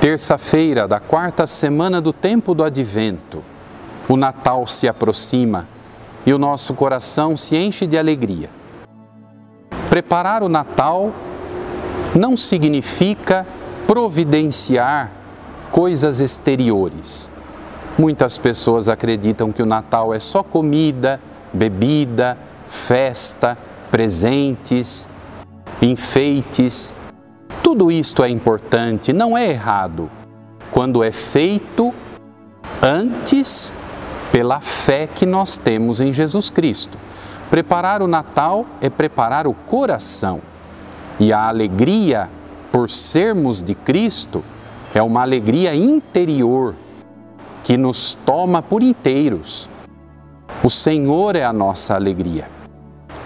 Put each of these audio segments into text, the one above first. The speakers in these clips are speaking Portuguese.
Terça-feira da quarta semana do tempo do advento. O Natal se aproxima e o nosso coração se enche de alegria. Preparar o Natal não significa providenciar coisas exteriores. Muitas pessoas acreditam que o Natal é só comida, bebida, festa, presentes, enfeites. Tudo isto é importante, não é errado, quando é feito antes pela fé que nós temos em Jesus Cristo. Preparar o Natal é preparar o coração. E a alegria por sermos de Cristo é uma alegria interior que nos toma por inteiros. O Senhor é a nossa alegria.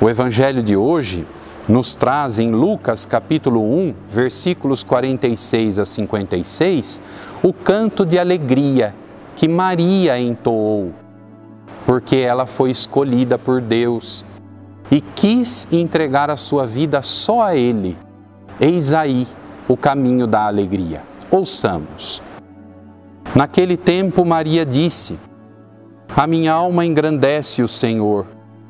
O evangelho de hoje nos traz em Lucas capítulo 1, versículos 46 a 56, o canto de alegria que Maria entoou, porque ela foi escolhida por Deus e quis entregar a sua vida só a Ele. Eis aí o caminho da alegria. Ouçamos. Naquele tempo, Maria disse: A minha alma engrandece o Senhor,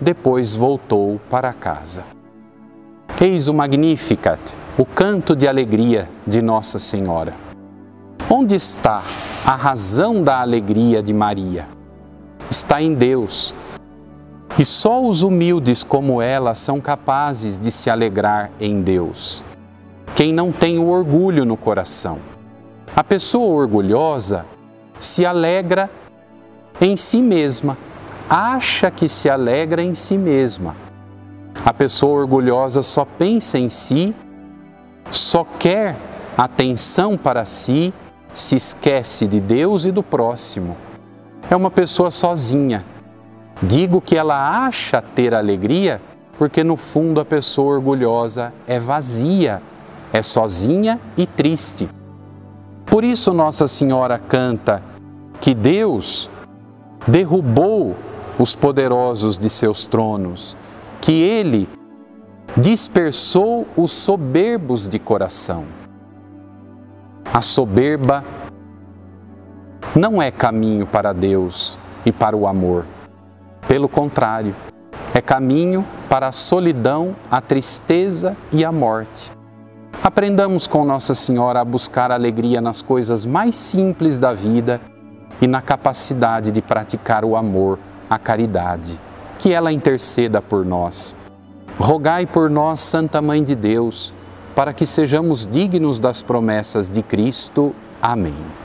depois voltou para casa. Eis o Magnificat, o canto de alegria de Nossa Senhora. Onde está a razão da alegria de Maria? Está em Deus e só os humildes como ela são capazes de se alegrar em Deus. Quem não tem o orgulho no coração. A pessoa orgulhosa se alegra em si mesma, acha que se alegra em si mesma. A pessoa orgulhosa só pensa em si, só quer atenção para si, se esquece de Deus e do próximo. É uma pessoa sozinha Digo que ela acha ter alegria porque no fundo a pessoa orgulhosa é vazia, é sozinha e triste. Por isso Nossa Senhora canta que Deus derrubou os poderosos de seus tronos, que Ele dispersou os soberbos de coração. A soberba não é caminho para Deus e para o amor. Pelo contrário, é caminho para a solidão, a tristeza e a morte. Aprendamos com Nossa Senhora a buscar alegria nas coisas mais simples da vida e na capacidade de praticar o amor, a caridade. Que ela interceda por nós. Rogai por nós, Santa Mãe de Deus, para que sejamos dignos das promessas de Cristo. Amém.